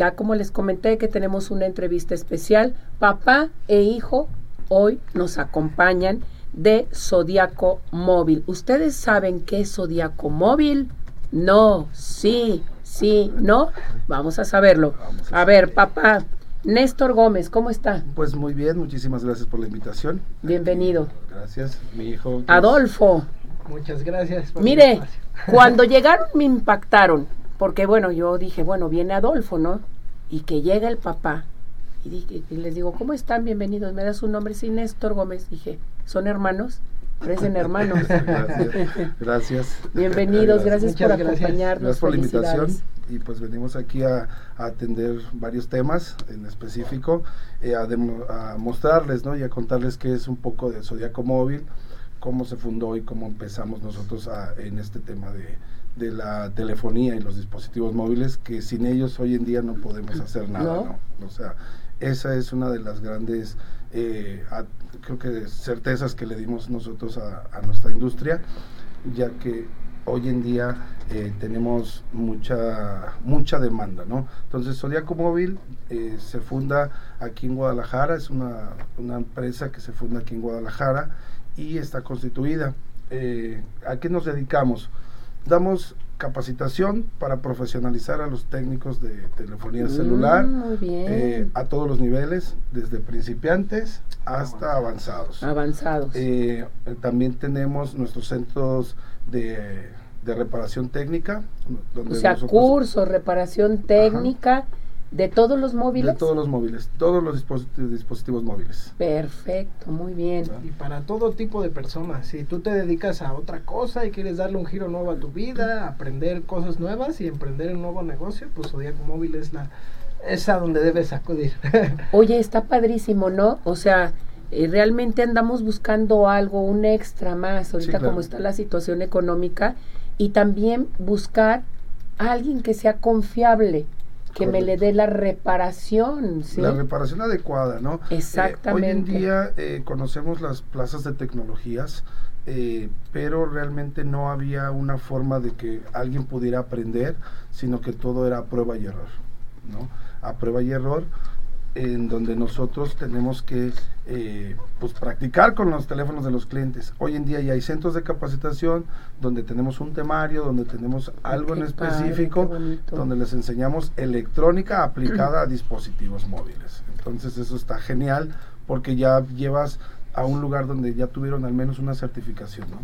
Ya como les comenté que tenemos una entrevista especial, papá e hijo hoy nos acompañan de Zodiaco Móvil. ¿Ustedes saben qué es Zodiaco Móvil? No, sí, sí, no. Vamos a saberlo. A ver, papá, Néstor Gómez, ¿cómo está? Pues muy bien, muchísimas gracias por la invitación. Bienvenido. Gracias, mi hijo. Adolfo. Muchas gracias. Mire, cuando llegaron me impactaron, porque bueno, yo dije, bueno, viene Adolfo, ¿no? Y que llega el papá. Y, dije, y les digo, ¿cómo están? Bienvenidos. ¿Me da su nombre? Sí, Néstor Gómez. Dije, ¿son hermanos? Parecen hermanos. gracias. gracias. Bienvenidos, gracias, por acompañarnos. Gracias por la invitación. Y pues venimos aquí a, atender varios temas en específico, eh, a, a, mostrarles ¿no? y a contarles qué es un poco de Zodiaco Móvil, cómo se fundó y cómo empezamos nosotros a, en este tema de, de la telefonía y los dispositivos móviles, que sin ellos hoy en día no podemos hacer nada, ¿no? O sea, esa es una de las grandes, eh, creo que certezas que le dimos nosotros a, nuestra industria, ya que hoy en día eh, tenemos mucha mucha demanda, ¿no? Entonces Zodiaco Móvil eh, se funda aquí en Guadalajara, es una, una empresa que se funda aquí en Guadalajara y está constituida. ¿A qué nos dedicamos? Damos capacitación para profesionalizar a los técnicos de telefonía mm, celular eh, a todos los niveles, desde principiantes hasta avanzados. Avanzados. Eh, también tenemos nuestros centros de, reparación técnica. Donde o sea, curso, reparación técnica. ¿De todos los móviles? De todos los móviles, todos los dispositivos, móviles. Perfecto, muy bien. Y para todo tipo de personas, si tú te dedicas a otra cosa y quieres darle un giro nuevo a tu vida, aprender cosas nuevas y emprender un nuevo negocio, pues Zodiaco Móvil es la es a donde debes acudir. Oye, está padrísimo, ¿no? O sea, eh, realmente andamos buscando algo, un extra más, ahorita como está la situación económica, y también buscar a alguien que sea confiable que me le dé la reparación. ¿sí? La reparación adecuada, ¿no? Exactamente. Eh, hoy en día eh, conocemos las plazas de tecnologías, eh, pero realmente no había una forma de que alguien pudiera aprender, sino que todo era a prueba y error, ¿no? A prueba y error en donde nosotros tenemos que eh, pues practicar con los teléfonos de los clientes. Hoy en día ya hay centros de capacitación donde tenemos un temario, donde tenemos algo en específico, donde les enseñamos electrónica aplicada a dispositivos móviles. Entonces eso está genial porque ya llevas a un lugar donde ya tuvieron al menos una certificación, ¿no?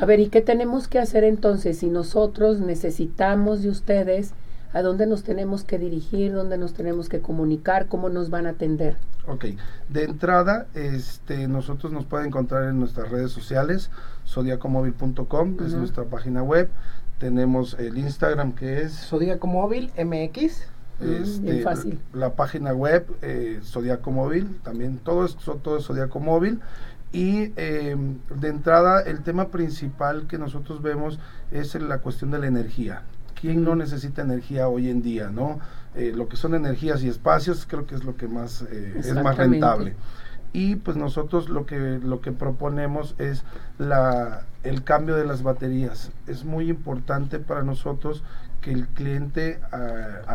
A ver, ¿y qué tenemos que hacer entonces si nosotros necesitamos de ustedes a dónde nos tenemos que dirigir, dónde nos tenemos que comunicar, cómo nos van a atender. Ok, de entrada, este, nosotros nos pueden encontrar en nuestras redes sociales, zodiacomóvil.com, es nuestra página web. Tenemos el Instagram que es Zodiacomóvil MX. Este, fácil. La, página web eh, Zodiaco Móvil, también todo es, todo es Zodiaco Móvil. Y em, de entrada, el tema principal que nosotros vemos es la cuestión de la energía. ¿Quién no necesita energía hoy en día, no? Eh, lo que son energías y espacios creo que es lo que más eh, es más rentable. Y pues nosotros lo que lo que proponemos es la el cambio de las baterías. Es muy importante para nosotros que el cliente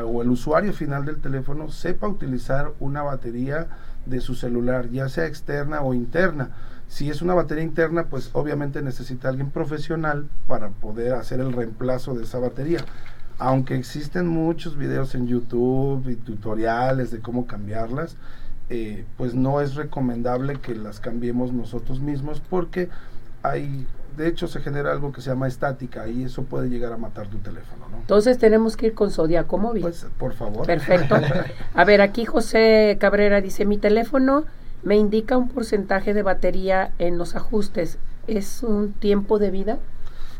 o el usuario final del teléfono sepa utilizar una batería de su celular, ya sea externa o interna si es una batería interna, pues obviamente necesita alguien profesional para poder hacer el reemplazo de esa batería. Aunque existen muchos videos en YouTube y tutoriales de cómo cambiarlas, eh, pues no es recomendable que las cambiemos nosotros mismos porque hay, de hecho se genera algo que se llama estática y eso puede llegar a matar tu teléfono. ¿no? Entonces tenemos que ir con Zodiaco Móvil. Pues por favor. Perfecto. A ver, aquí José Cabrera dice, mi teléfono me indica un porcentaje de batería en los ajustes. ¿Es un tiempo de vida?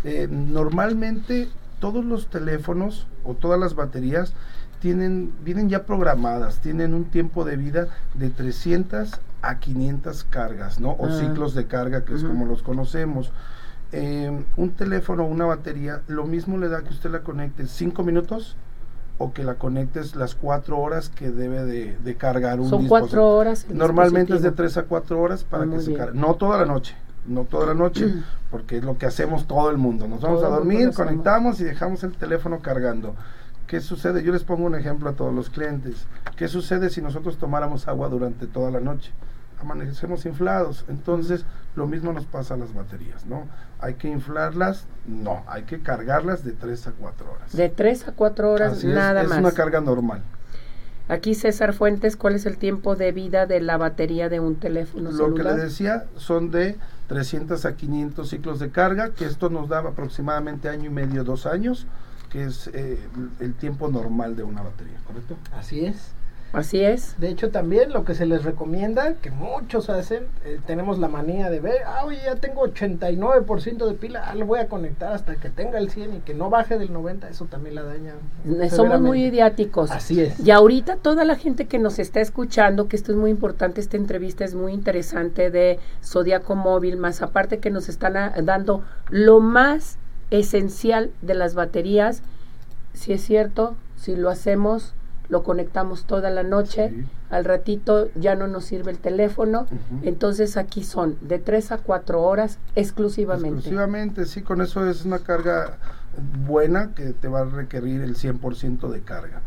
Eh, normalmente todos los teléfonos o todas las baterías tienen, vienen ya programadas, tienen un tiempo de vida de 300 a 500 cargas, ¿no? O ah. ciclos de carga, que es como los conocemos. Eh, un teléfono o una batería, lo mismo le da que usted la conecte 5 minutos o que la conectes las cuatro horas que debe de, cargar un Son cuatro horas. Normalmente es de tres a cuatro horas para que se cargue. No toda la noche, no toda la noche, porque es lo que hacemos todo el mundo. Nos vamos a dormir, conectamos y dejamos el teléfono cargando. ¿Qué sucede? Yo les pongo un ejemplo a todos los clientes. ¿Qué sucede si nosotros tomáramos agua durante toda la noche? Amanecemos inflados. Entonces, lo mismo nos pasa a las baterías, ¿no? ¿Hay que inflarlas? No, hay que cargarlas de 3 a 4 horas. De 3 a 4 horas, nada más. Es una carga normal. Aquí César Fuentes, ¿cuál es el tiempo de vida de la batería de un teléfono Lo que le decía son de 300 a 500 ciclos de carga, que esto nos da aproximadamente año y medio, dos años que es eh, el tiempo normal de una batería, ¿correcto? Así es. Así es. De hecho, también lo que se les recomienda, que muchos hacen, eh, tenemos la manía de ver, ah, oye, ya tengo 89% de pila, ah, lo voy a conectar hasta que tenga el 100 y que no baje del 90, eso también la daña. Somos muy idiáticos. Así es. Y ahorita toda la gente que nos está escuchando, que esto es muy importante, esta entrevista es muy interesante de Zodiaco Móvil, más aparte que nos están dando lo más esencial de las baterías. Si es cierto, si lo hacemos, lo conectamos toda la noche, al ratito ya no nos sirve el teléfono, entonces aquí son de 3 a 4 horas exclusivamente. Exclusivamente, sí, con eso es una carga buena que te va a requerir el 100% de carga.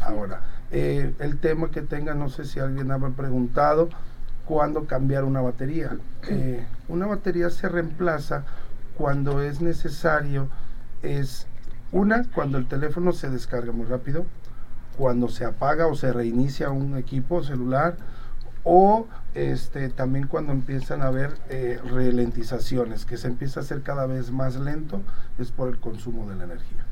Ahora, eh, el tema que tenga, no sé si alguien ha preguntado, ¿cuándo cambiar una batería? Eh, una batería se reemplaza cuando es necesario es una, cuando el teléfono se descarga muy rápido, cuando se apaga o se reinicia un equipo celular o este, también cuando empiezan a haber eh, ralentizaciones, que se empieza a hacer cada vez más lento, es por el consumo de la energía.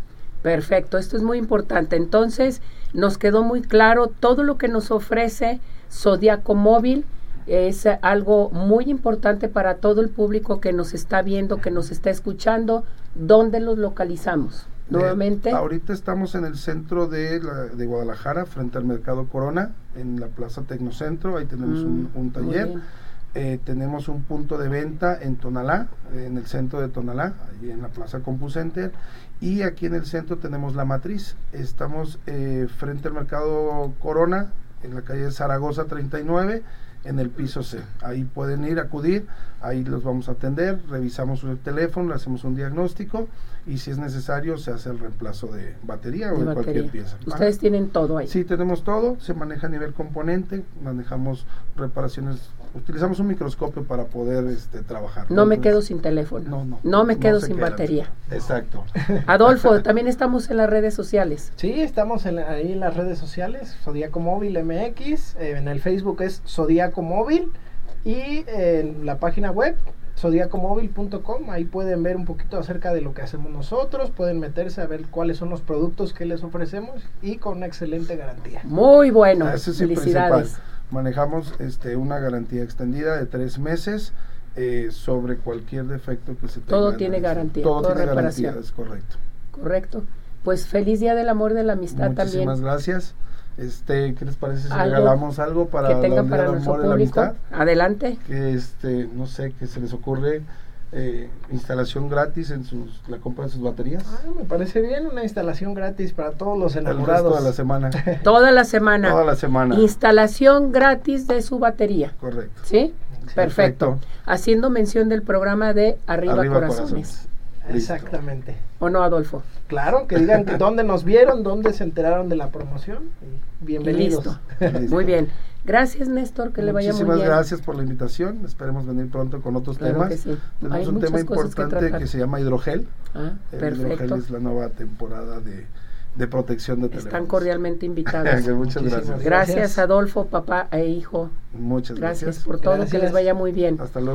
Perfecto, esto es muy importante. Entonces, nos quedó muy claro todo lo que nos ofrece Zodiaco Móvil es algo muy importante para todo el público que nos está viendo, que nos está escuchando. ¿Dónde los localizamos? Nuevamente. ahorita estamos en el centro de, de, Guadalajara, frente al Mercado Corona, en la Plaza Tecnocentro. Ahí tenemos un, mm, taller. Eh, tenemos un punto de venta en Tonalá, en el centro de Tonalá, ahí en la Plaza CompuCenter. Y aquí en el centro tenemos la matriz. Estamos eh, frente al Mercado Corona, en la calle Zaragoza 39 en el piso C. Ahí pueden ir, acudir, ahí los vamos a atender, revisamos su teléfono, le hacemos un diagnóstico y si es necesario se hace el reemplazo de batería o de, cualquier pieza. Ustedes tienen todo ahí. Sí, tenemos todo, se maneja a nivel componente, manejamos reparaciones, utilizamos un microscopio para poder este, trabajar. No, me quedo sin teléfono. No, no. No me quedo sin batería. Exacto. Adolfo, también estamos en las redes sociales. Sí, estamos ahí en las redes sociales, Zodíaco Móvil MX, eh, en el Facebook es Zodíaco Móvil y en la página web zodiacomóvil.com, ahí pueden ver un poquito acerca de lo que hacemos nosotros, pueden meterse a ver cuáles son los productos que les ofrecemos y con una excelente garantía. Muy bueno, felicidades. Manejamos este, una garantía extendida de tres meses eh, sobre cualquier defecto que se tenga. Todo tiene garantía, todo, tiene reparación. es correcto. Correcto. Pues feliz día del amor de la amistad también. Muchísimas gracias. Este, ¿qué les parece si regalamos algo para que tengan para nuestro público? Adelante. Que este, no sé, que se les ocurre eh, instalación gratis en sus la compra de sus baterías. Ah, me parece bien una instalación gratis para todos los enamorados. Toda la semana. Toda la semana. Toda la semana. Instalación gratis de su batería. Correcto. ¿Sí? Perfecto. Haciendo mención del programa de Arriba, Corazones. Exactamente. ¿O no, Adolfo? Claro, que digan que dónde nos vieron, dónde se enteraron de la promoción. bienvenidos. Muy bien. Gracias, Néstor, que le vaya muy bien. Muchísimas gracias por la invitación. Esperemos venir pronto con otros temas. Tenemos un tema importante que, se llama hidrogel. Ah, El hidrogel es la nueva temporada de, de protección de teléfonos. Están cordialmente invitados. Muchas gracias. gracias. Adolfo, papá e hijo. Muchas gracias. Gracias por todo, que les vaya muy bien. Hasta luego.